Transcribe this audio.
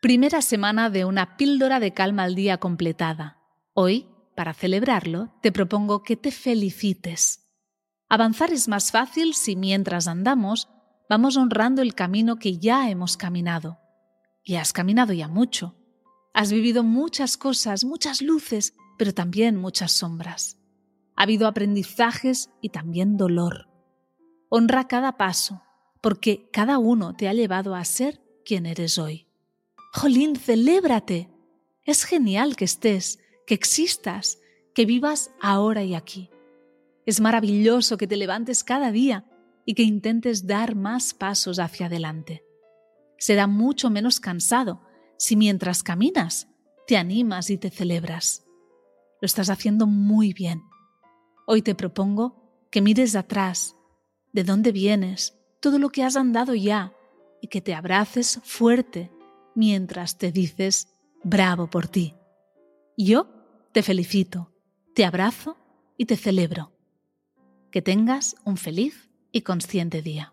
Primera semana de una píldora de calma al día completada. Hoy, para celebrarlo, te propongo que te felicites. Avanzar es más fácil si mientras andamos vamos honrando el camino que ya hemos caminado. Y has caminado ya mucho. Has vivido muchas cosas, muchas luces, pero también muchas sombras. Ha habido aprendizajes y también dolor. Honra cada paso, porque cada uno te ha llevado a ser quien eres hoy. Jolín, celébrate. Es genial que estés, que existas, que vivas ahora y aquí. Es maravilloso que te levantes cada día y que intentes dar más pasos hacia adelante. Será mucho menos cansado si mientras caminas te animas y te celebras. Lo estás haciendo muy bien. Hoy te propongo que mires atrás, de dónde vienes, todo lo que has andado ya, y que te abraces fuerte mientras te dices bravo por ti. Yo te felicito, te abrazo y te celebro. Que tengas un feliz y consciente día.